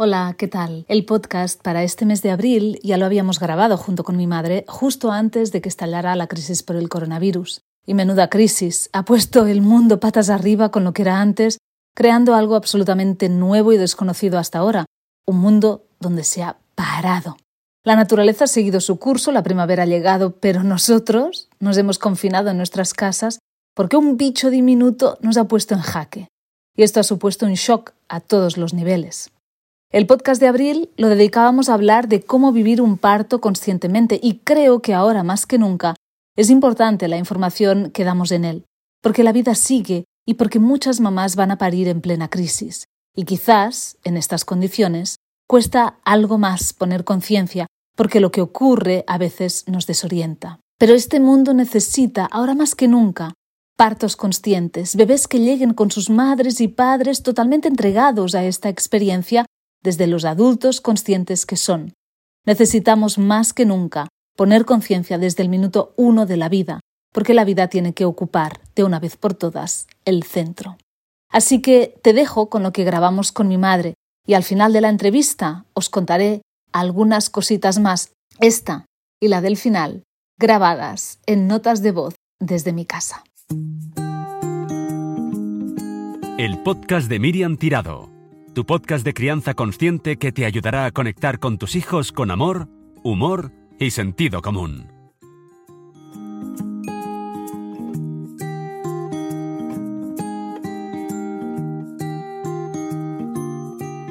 Hola, ¿qué tal? El podcast para este mes de abril ya lo habíamos grabado junto con mi madre justo antes de que estallara la crisis por el coronavirus. Y menuda crisis, ha puesto el mundo patas arriba con lo que era antes, creando algo absolutamente nuevo y desconocido hasta ahora, un mundo donde se ha parado. La naturaleza ha seguido su curso, la primavera ha llegado, pero nosotros nos hemos confinado en nuestras casas porque un bicho diminuto nos ha puesto en jaque. Y esto ha supuesto un shock a todos los niveles. El podcast de abril lo dedicábamos a hablar de cómo vivir un parto conscientemente y creo que ahora más que nunca es importante la información que damos en él, porque la vida sigue y porque muchas mamás van a parir en plena crisis. Y quizás, en estas condiciones, cuesta algo más poner conciencia, porque lo que ocurre a veces nos desorienta. Pero este mundo necesita, ahora más que nunca, partos conscientes, bebés que lleguen con sus madres y padres totalmente entregados a esta experiencia desde los adultos conscientes que son. Necesitamos más que nunca poner conciencia desde el minuto uno de la vida, porque la vida tiene que ocupar, de una vez por todas, el centro. Así que te dejo con lo que grabamos con mi madre y al final de la entrevista os contaré algunas cositas más, esta y la del final, grabadas en notas de voz desde mi casa. El podcast de Miriam Tirado tu podcast de crianza consciente que te ayudará a conectar con tus hijos con amor, humor y sentido común.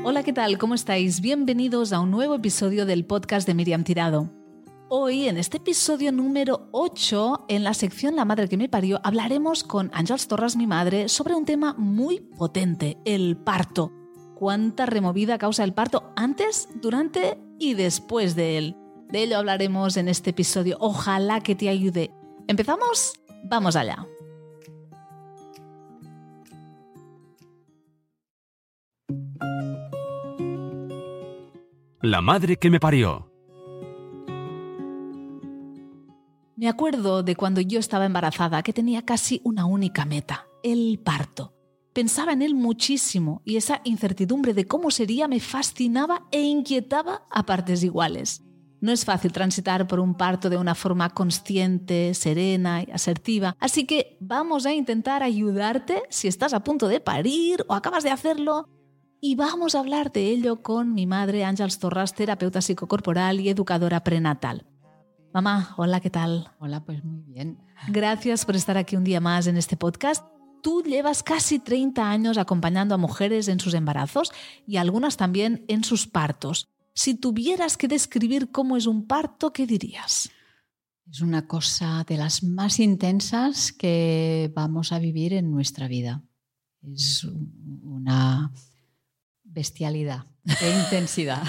Hola, ¿qué tal? ¿Cómo estáis? Bienvenidos a un nuevo episodio del podcast de Miriam Tirado. Hoy, en este episodio número 8, en la sección La madre que me parió, hablaremos con Ángels Torres, mi madre, sobre un tema muy potente, el parto cuánta removida causa el parto antes, durante y después de él. De ello hablaremos en este episodio. Ojalá que te ayude. ¿Empezamos? Vamos allá. La madre que me parió. Me acuerdo de cuando yo estaba embarazada que tenía casi una única meta, el parto. Pensaba en él muchísimo y esa incertidumbre de cómo sería me fascinaba e inquietaba a partes iguales. No es fácil transitar por un parto de una forma consciente, serena y asertiva, así que vamos a intentar ayudarte si estás a punto de parir o acabas de hacerlo y vamos a hablar de ello con mi madre Ángels Torras, terapeuta psicocorporal y educadora prenatal. Mamá, hola, ¿qué tal? Hola, pues muy bien. Gracias por estar aquí un día más en este podcast Tú llevas casi 30 años acompañando a mujeres en sus embarazos y algunas también en sus partos. Si tuvieras que describir cómo es un parto, ¿qué dirías? Es una cosa de las más intensas que vamos a vivir en nuestra vida. Es una bestialidad de intensidad.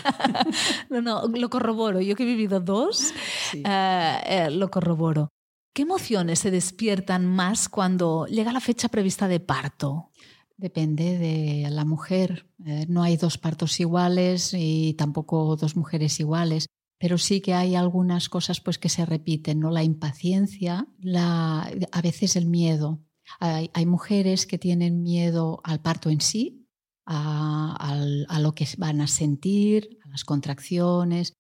no, no, lo corroboro. Yo que he vivido dos, eh, eh, lo corroboro. ¿Qué emociones se despiertan más cuando llega la fecha prevista de parto? Depende de la mujer. Eh, no hay dos partos iguales y tampoco dos mujeres iguales, pero sí que hay algunas cosas pues, que se repiten, ¿no? La impaciencia, la, a veces el miedo. Hay, mujeres que tienen miedo al parto en sí, a lo que van a sentir, a las contracciones,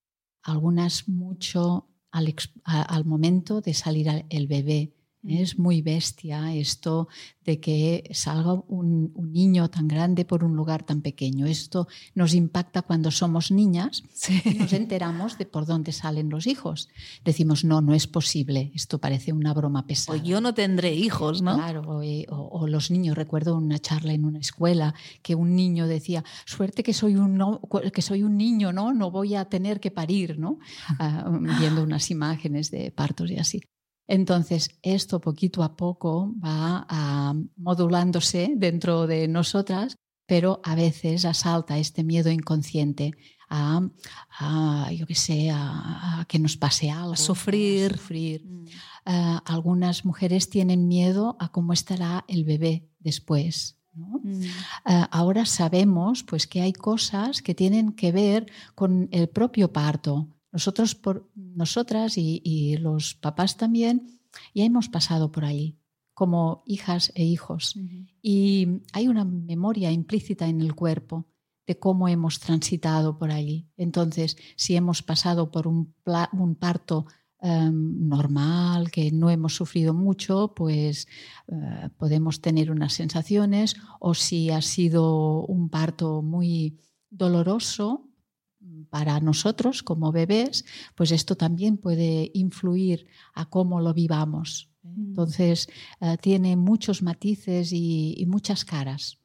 algunas mucho al, momento de salir el bebé. Es muy bestia esto de que salga un, niño tan grande por un lugar tan pequeño. Esto nos impacta cuando somos niñas y nos enteramos de por dónde salen los hijos. Decimos, no, no es posible, esto parece una broma pesada. O yo no tendré hijos, ¿no? Claro, eh, o, los niños. Recuerdo una charla en una escuela que un niño decía, suerte que soy un, que soy un niño, ¿no? No voy a tener que parir, ¿no? Ah, viendo unas imágenes de partos y así. Entonces, esto poquito a poco va ah, modulándose dentro de nosotras, pero a veces asalta este miedo inconsciente a, yo qué sé, a, que nos pase algo. A sufrir. sufrir. Mm. Ah, algunas mujeres tienen miedo a cómo estará el bebé después. Mm. Ah, ahora sabemos pues, que hay cosas que tienen que ver con el propio parto, nosotros, por, nosotras y, los papás también, ya hemos pasado por ahí como hijas e hijos. Y hay una memoria implícita en el cuerpo de cómo hemos transitado por allí. Entonces, si hemos pasado por un, un parto em, normal, que no hemos sufrido mucho, pues eh, podemos tener unas sensaciones, o si ha sido un parto muy doloroso, para nosotros como bebés, pues esto también puede influir a cómo lo vivamos. Mm. Entonces, eh, tiene muchos matices y, muchas caras.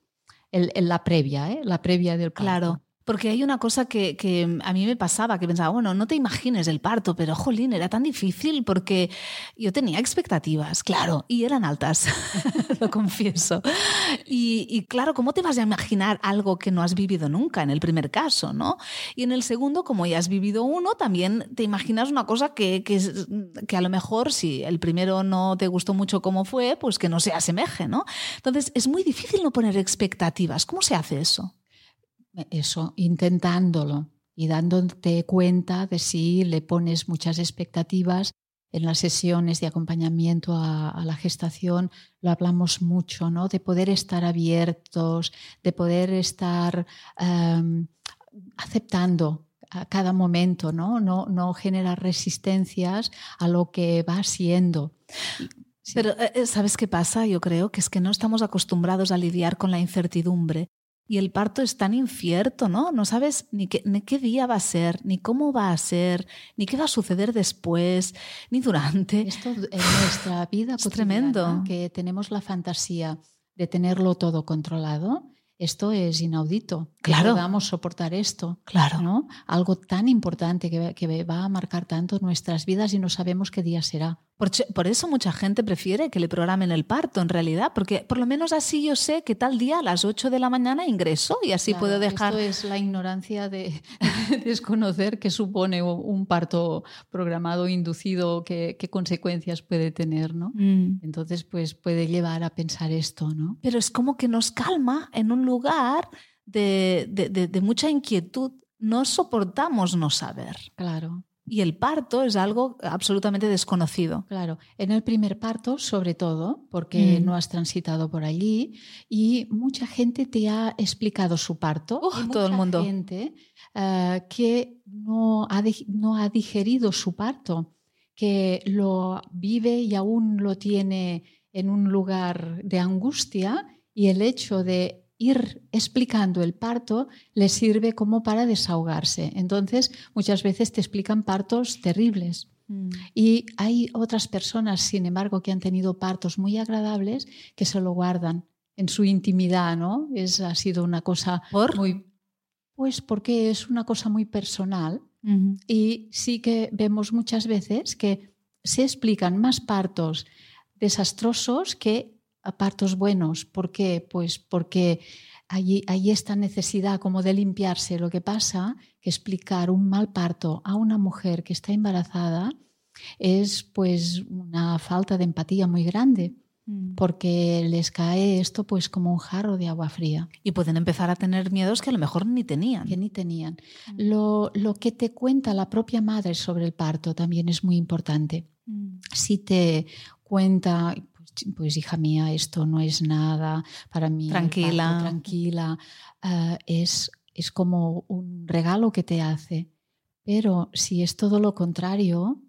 El, la previa, ¿eh? la previa del parto. Claro. Porque hay una cosa que, a mí me pasaba, que pensaba, bueno, no te imagines el parto, pero jolín, era tan difícil porque yo tenía expectativas, claro, y eran altas, lo confieso. Y, claro, ¿cómo te vas a imaginar algo que no has vivido nunca en el primer caso, no? Y en el segundo, como ya has vivido uno, también te imaginas una cosa que, que, a lo mejor si el primero no te gustó mucho como fue, pues que no se asemeje, ¿no? Entonces, es muy difícil no poner expectativas. ¿Cómo se hace eso? Eso, intentándolo y dándote cuenta de si le pones muchas expectativas. En las sesiones de acompañamiento a, la gestación lo hablamos mucho, ¿no? De poder estar abiertos, de poder estar em, aceptando a cada momento, ¿no? ¿no? No generar resistencias a lo que va siendo. Pero, eh, eh, ¿sabes qué pasa? Yo creo que es que no estamos acostumbrados a lidiar con la incertidumbre y el parto es tan incierto, ¿no? No sabes ni qué, ni qué día va a ser, ni cómo va a ser, ni qué va a suceder después, ni durante. Esto en nuestra vida es tremendo. Que tenemos la fantasía de tenerlo todo controlado. Esto es inaudito. Claro. podamos soportar esto. Claro. ¿no? Algo tan importante que, que va a marcar tanto nuestras vidas y no sabemos qué día será. Por, eso mucha gente prefiere que le programen el parto, en realidad, porque por lo menos así yo sé que tal día a las 8 de la mañana ingreso y así puedo dejar. Esto es la ignorancia de, desconocer qué supone un parto programado, inducido, qué, consecuencias puede tener, ¿no? Mm. Entonces, pues puede llevar a pensar esto, ¿no? Pero es como que nos calma en un lugar de, de mucha inquietud. No soportamos no saber. Claro. Y el parto es algo absolutamente desconocido. Claro, en el primer parto sobre todo, porque mm. no has transitado por allí y mucha gente te ha explicado su parto. todo el mundo. gente uh, que no ha, no ha digerido su parto, que lo vive y aún lo tiene en un lugar de angustia y el hecho de ir explicando el parto le sirve como para desahogarse. Entonces, muchas veces te explican partos terribles. Mm. Y hay otras personas, sin embargo, que han tenido partos muy agradables que se lo guardan en su intimidad, ¿no? Es, ha sido una cosa muy... Pues porque es una cosa muy personal y sí que vemos muchas veces que se explican más partos desastrosos que partos buenos. ¿Por qué? Pues porque hay, hay esta necesidad como de limpiarse. Lo que pasa que explicar un mal parto a una mujer que está embarazada es pues una falta de empatía muy grande mm. porque les cae esto pues como un jarro de agua fría. Y pueden empezar a tener miedos que a lo mejor ni tenían. Que ni tenían. Mm. Lo, lo, que te cuenta la propia madre sobre el parto también es muy importante. Mm. Si te cuenta, pues hija mía, esto no es nada para mí. Tranquila. tranquila. Eh, es, es como un regalo que te hace. Pero si es todo lo contrario,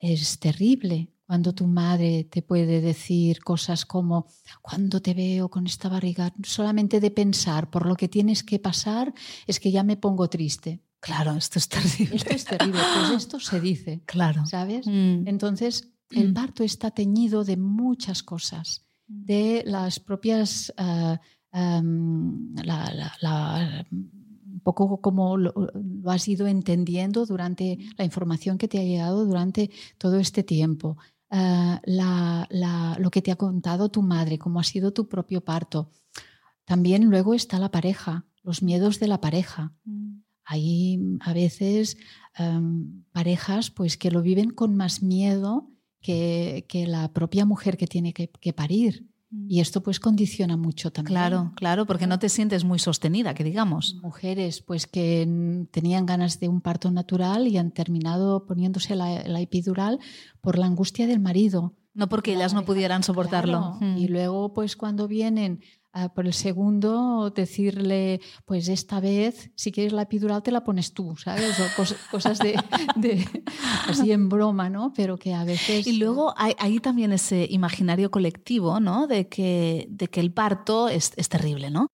es terrible cuando tu madre te puede decir cosas como, cuando te veo con esta barriga, solamente de pensar por lo que tienes que pasar, es que ya me pongo triste. Claro, esto es terrible. Esto es terrible, pues esto se dice. Claro. ¿Sabes? Mm. Entonces, el mm. parto está teñido de muchas cosas, mm. de las propias, uh, um, la, la, un poco como lo, has ido entendiendo durante la información que te ha llegado durante todo este tiempo. Uh, lo que te ha contado tu madre, cómo ha sido tu propio parto. También luego está la pareja, los miedos de la pareja. Mm. Hay a veces um, parejas pues, que lo viven con más miedo que, la propia mujer que tiene que, parir. Y mm. esto pues condiciona mucho también. Claro, claro, porque no te sientes muy sostenida, que digamos. Mujeres pues que tenían ganas de un parto natural y han terminado poniéndose la, epidural por la angustia del marido. No porque ellas no pudieran soportarlo. Mm. Y luego pues cuando vienen por el segundo, decirle, pues esta vez, si quieres la epidural, te la pones tú, ¿sabes? O cosas, de, así en broma, ¿no? Pero que a veces... Y luego hay, también ese imaginario colectivo, ¿no? De que, de que el parto es, es terrible, ¿no?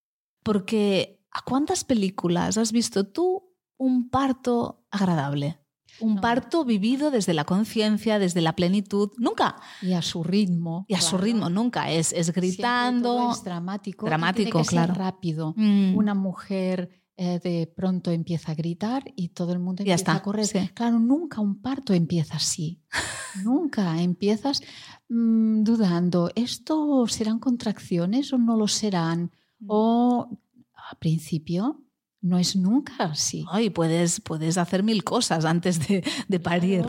Porque ¿a cuántas películas has visto tú un parto agradable? Un parto vivido desde la conciencia, desde la plenitud, nunca. Y a su ritmo. Y a su ritmo, nunca. Es, es gritando. es dramático. Dramático, claro. rápido. Mm. Una mujer eh, de pronto empieza a gritar y todo el mundo empieza a correr. Claro, nunca un parto empieza así. nunca empiezas mm, dudando, ¿esto serán contracciones o no lo serán? Mm. O a principio no es nunca así. Ay, puedes, puedes hacer mil cosas antes de, parir.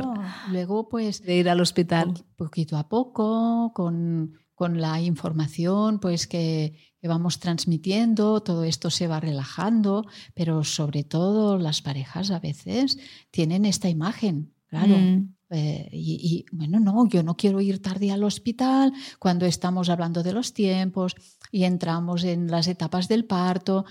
Luego, pues. De ir al hospital. Poquito a poco, con, la información pues que, vamos transmitiendo, todo esto se va relajando, pero sobre todo las parejas a veces tienen esta imagen, claro. Mm. Eh, y, bueno, no, yo no quiero ir tarde al hospital cuando estamos hablando de los tiempos y entramos en las etapas del parto.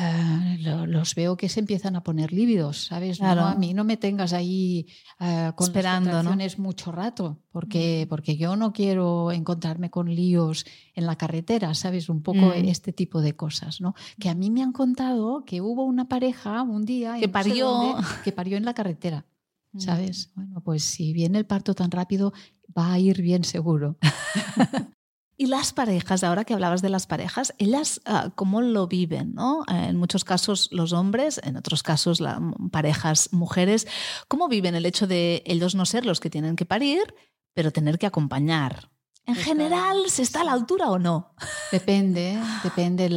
Eh, los veo que se empiezan a poner lívidos, ¿sabes? a mí no me tengas ahí uh, con Esperando, ¿no? mucho rato, porque, mm. porque yo no quiero encontrarme con líos en la carretera, ¿sabes? Un poco mm. este tipo de cosas, ¿no? Que a mí me han contado que hubo una pareja un día que parió, que parió en la carretera. Mm. ¿Sabes? Bueno, pues si viene el parto tan rápido, va a ir bien seguro. Y las parejas, ahora que hablabas de las parejas, ellas ah, cómo lo viven, ¿no? En muchos casos los hombres, en otros casos las parejas mujeres, ¿cómo viven el hecho de ellos no ser los que tienen que parir, pero tener que acompañar? ¿En general se está a la altura o no? Depende, depende.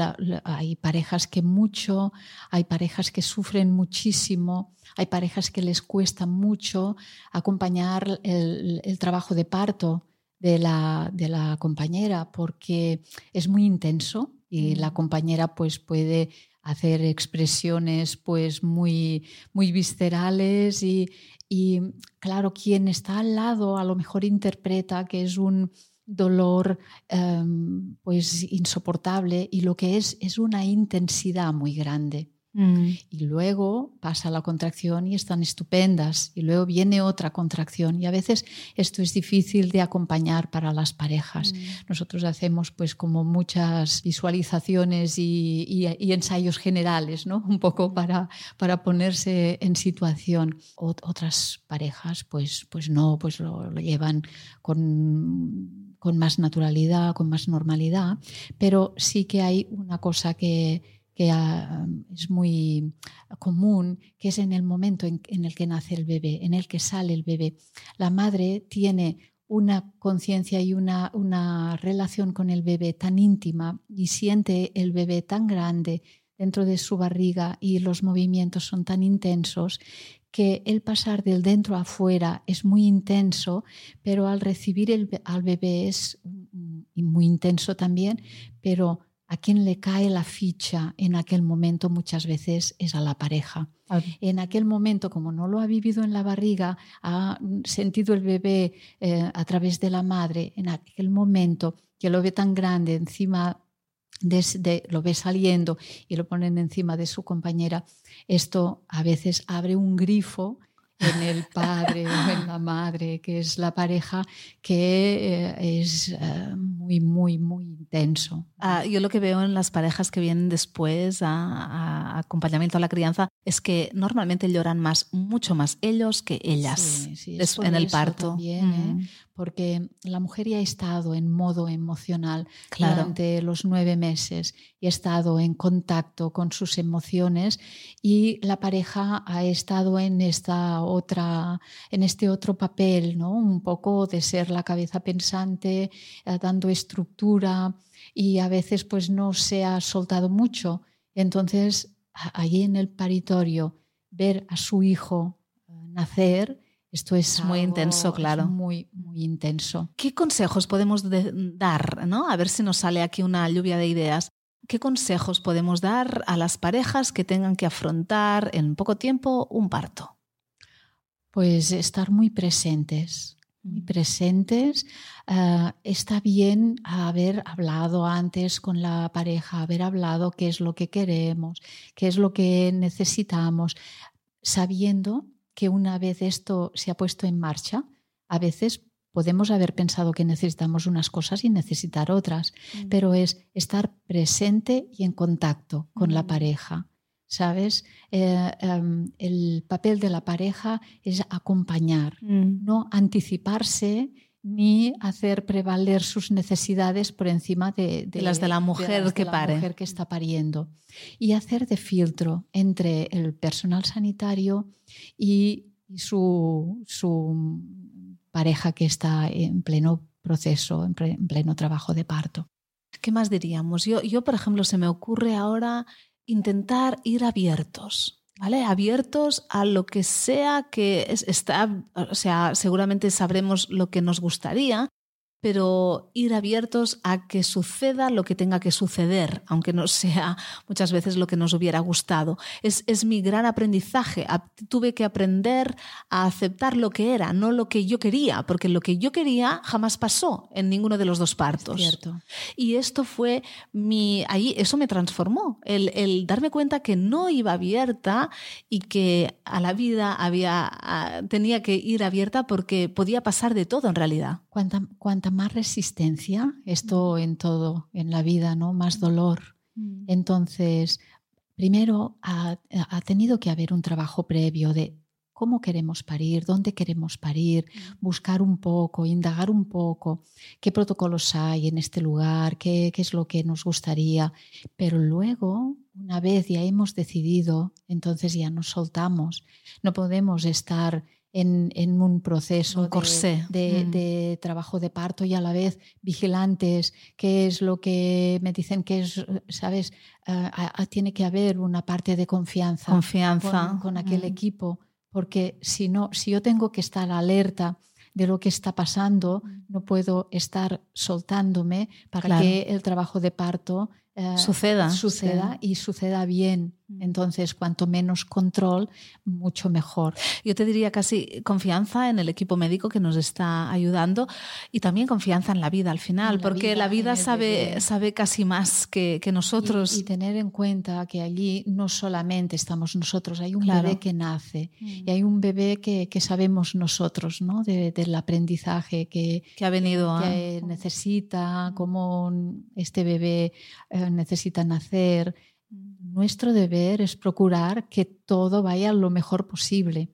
hay parejas que mucho, hay parejas que sufren muchísimo, hay parejas que les cuesta mucho acompañar el trabajo de parto de la, de la compañera porque es muy intenso y la mm. compañera pues puede hacer expresiones pues muy, muy viscerales y, y claro, quien está al lado a lo mejor interpreta que es un dolor em, pues insoportable y lo que es es una intensidad muy grande. Mm. Y luego pasa la contracción y están estupendas. Y luego viene otra contracción. Y a veces esto es difícil de acompañar para las parejas. Mm. Nosotros hacemos pues como muchas visualizaciones y, ensayos generales, ¿no? Un poco para, para ponerse en situación. otras parejas pues, pues no, pues lo, lo llevan con, con más naturalidad, con más normalidad. Pero sí que hay una cosa que que ah, es muy común, que es en el momento en, el que nace el bebé, en el que sale el bebé. La madre tiene una conciencia y una, una relación con el bebé tan íntima y siente el bebé tan grande dentro de su barriga y los movimientos son tan intensos que el pasar del dentro afuera es muy intenso, pero al recibir el, al bebé es mm, muy intenso también, pero a quien le cae la ficha en aquel momento muchas veces es a la pareja. En aquel momento, como no lo ha vivido en la barriga, ha sentido el bebé eh, a través de la madre, en aquel momento que lo ve tan grande encima de, lo ve saliendo y lo ponen encima de su compañera, esto a veces abre un grifo en el padre o en la madre, que es la pareja, que eh, es eh, muy, muy, muy intenso. Ah, yo lo que veo en las parejas que vienen después a, acompañamiento a la crianza es que normalmente lloran más, mucho más ellos que ellas en el parto. ¿eh? Mm porque la mujer ya ha estado en modo emocional durante los nueve meses y ha estado en contacto con sus emociones y la pareja ha estado en esta otra, en este otro papel, ¿no? Un poco de ser la cabeza pensante, eh, dando estructura y a veces pues no se ha soltado mucho. Entonces, allí en el paritorio, ver a su hijo eh, nacer, esto es muy intenso, claro. muy, muy intenso. ¿Qué consejos podemos dar? ¿no? A ver si nos sale aquí una lluvia de ideas. ¿Qué consejos podemos dar a las parejas que tengan que afrontar en poco tiempo un parto? Pues estar muy presentes, muy presentes. Eh, está bien haber hablado antes con la pareja, haber hablado qué es lo que queremos, qué es lo que necesitamos, sabiendo que una vez esto se ha puesto en marcha, a veces podemos haber pensado que necesitamos unas cosas y necesitar otras, mm. pero es estar presente y en contacto con la mm. pareja. ¿Sabes? Eh, em, el papel de la pareja es acompañar, mm. no anticiparse ni hacer prevaler sus necesidades por encima de, las de la mujer que pare. mujer que está pariendo. Y hacer de filtro entre el personal sanitario y, su, su, pareja que está en pleno proceso, en, pleno trabajo de parto. ¿Qué más diríamos? Yo, yo, por ejemplo, se me ocurre ahora intentar ir abiertos. ¿vale? Abiertos a lo que sea que está, o sea, seguramente sabremos lo que nos gustaría, pero ir abiertos a que suceda lo que tenga que suceder, aunque no sea muchas veces lo que nos hubiera gustado. Es, es, mi gran aprendizaje. Tuve que aprender a aceptar lo que era, no lo que yo quería, porque lo que yo quería jamás pasó en ninguno de los dos partos. Y esto fue mi, ahí, eso me transformó, el, el, darme cuenta que no iba abierta y que a la vida había, tenía que ir abierta porque podía pasar de todo en realidad. Cuanta más resistencia, esto en todo, en la vida, ¿no? Más dolor. Mm. Entonces, primero ha, tenido que haber un trabajo previo de cómo queremos parir, dónde queremos parir, buscar un poco, indagar un poco qué protocolos hay en este lugar, qué, qué, es lo que nos gustaría. Pero luego, una vez ya hemos decidido, entonces ya nos soltamos. No podemos estar en, un proceso mm. de, trabajo de parto y a la vez vigilantes, qué es lo que me dicen que es, ¿sabes? Ah, tiene que haber una parte de confianza, confianza. Con, aquel mm. equipo, porque si no, si yo tengo que estar alerta de lo que está pasando, mm. no puedo estar soltándome para que el trabajo de parto eh, suceda, suceda y suceda bien. Mm. Entonces, cuanto menos control, mucho mejor. Yo te diría casi confianza en el equipo médico que nos está ayudando y también confianza en la vida al final, porque la vida sabe, sabe casi más que, que nosotros. Y, tener en cuenta que allí no solamente estamos nosotros, hay un bebé que nace mm. y hay un bebé que, que sabemos nosotros, ¿no? del aprendizaje que, que ha venido que necesita, cómo este bebé. Eh, necesitan hacer. Nuestro deber es procurar que todo vaya lo mejor posible.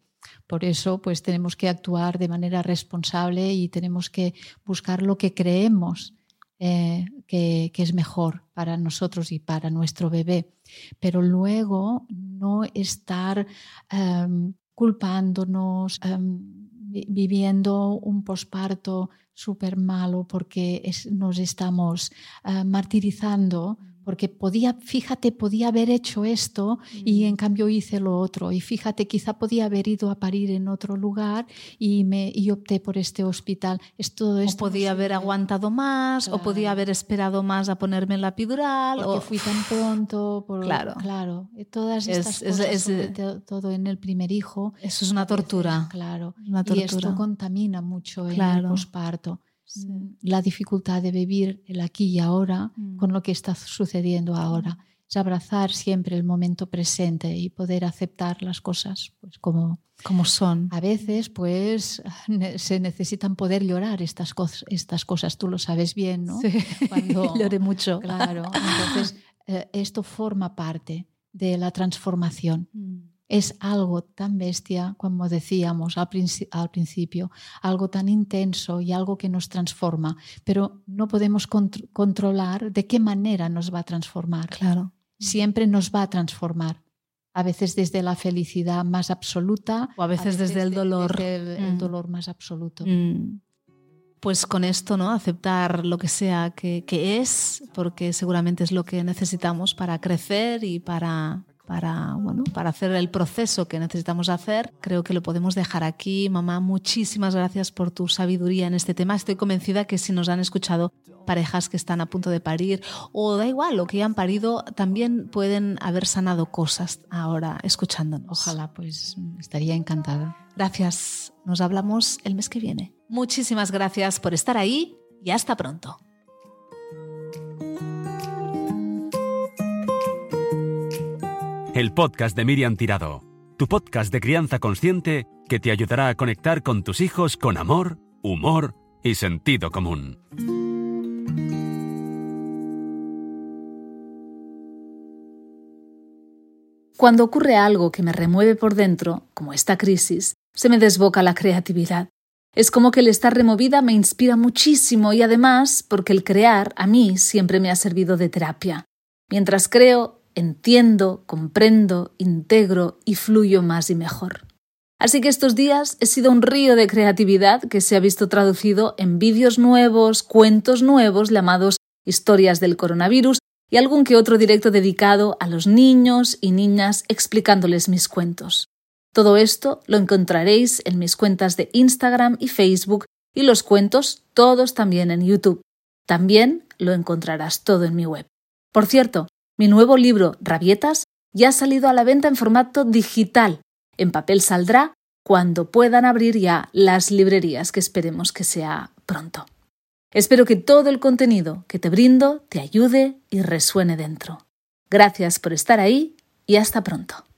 Por eso, pues tenemos que actuar de manera responsable y tenemos que buscar lo que creemos eh, que, es mejor para nosotros y para nuestro bebé. Pero luego no estar em, culpándonos, em, viviendo un posparto súper malo porque nos estamos eh, martirizando porque podía, fíjate, podía haber hecho esto y en cambio hice lo otro. Y fíjate, quizá podía haber ido a parir en otro lugar y, me, y opté por este hospital. Es todo esto o podía haber aguantado más, o podía haber esperado más a ponerme en la epidural. Porque o fui tan pronto. Por, claro. Claro. Todas estas cosas, todo en el primer hijo. Eso es una tortura. claro. Una tortura. Y esto contamina mucho el posparto. Mm, la dificultad de vivir el aquí y ahora mm. con lo que está sucediendo ahora. Es abrazar siempre el momento presente y poder aceptar las cosas pues como, como son. A veces pues se necesitan poder llorar estas, cosas, estas cosas, tú lo sabes bien, ¿no? Sí. Cuando lloré mucho. Claro, entonces eh, esto forma parte de la transformación. Mm es algo tan bestia, como decíamos al, principio, algo tan intenso y algo que nos transforma, pero no podemos controlar de qué manera nos va a transformar. Claro. Siempre nos va a transformar. A veces desde la felicidad más absoluta. O a veces, desde el dolor. el, mm. dolor más absoluto. Mm. Pues con esto, ¿no? Aceptar lo que sea que, que es, porque seguramente es lo que necesitamos para crecer y para, para, bueno, para hacer el proceso que necesitamos hacer. Creo que lo podemos dejar aquí. Mamá, muchísimas gracias por tu sabiduría en este tema. Estoy convencida que si nos han escuchado parejas que están a punto de parir o da igual, lo que ya han parido, también pueden haber sanado cosas ahora escuchándonos. Ojalá, pues estaría encantada. Gracias. Nos hablamos el mes que viene. Muchísimas gracias por estar ahí y hasta pronto. El podcast de Miriam Tirado, tu podcast de crianza consciente que te ayudará a conectar con tus hijos con amor, humor y sentido común. Cuando ocurre algo que me remueve por dentro, como esta crisis, se me desboca la creatividad. Es como que el estar removida me inspira muchísimo y además porque el crear a mí siempre me ha servido de terapia. Mientras creo, entiendo, comprendo, integro y fluyo más y mejor. Así que estos días he sido un río de creatividad que se ha visto traducido en vídeos nuevos, cuentos nuevos llamados historias del coronavirus y algún que otro directo dedicado a los niños y niñas explicándoles mis cuentos. Todo esto lo encontraréis en mis cuentas de Instagram y Facebook y los cuentos todos también en YouTube. También lo encontrarás todo en mi web. Por cierto, mi nuevo libro Rabietas ya ha salido a la venta en formato digital. En papel saldrá cuando puedan abrir ya las librerías que esperemos que sea pronto. Espero que todo el contenido que te brindo te ayude y resuene dentro. Gracias por estar ahí y hasta pronto.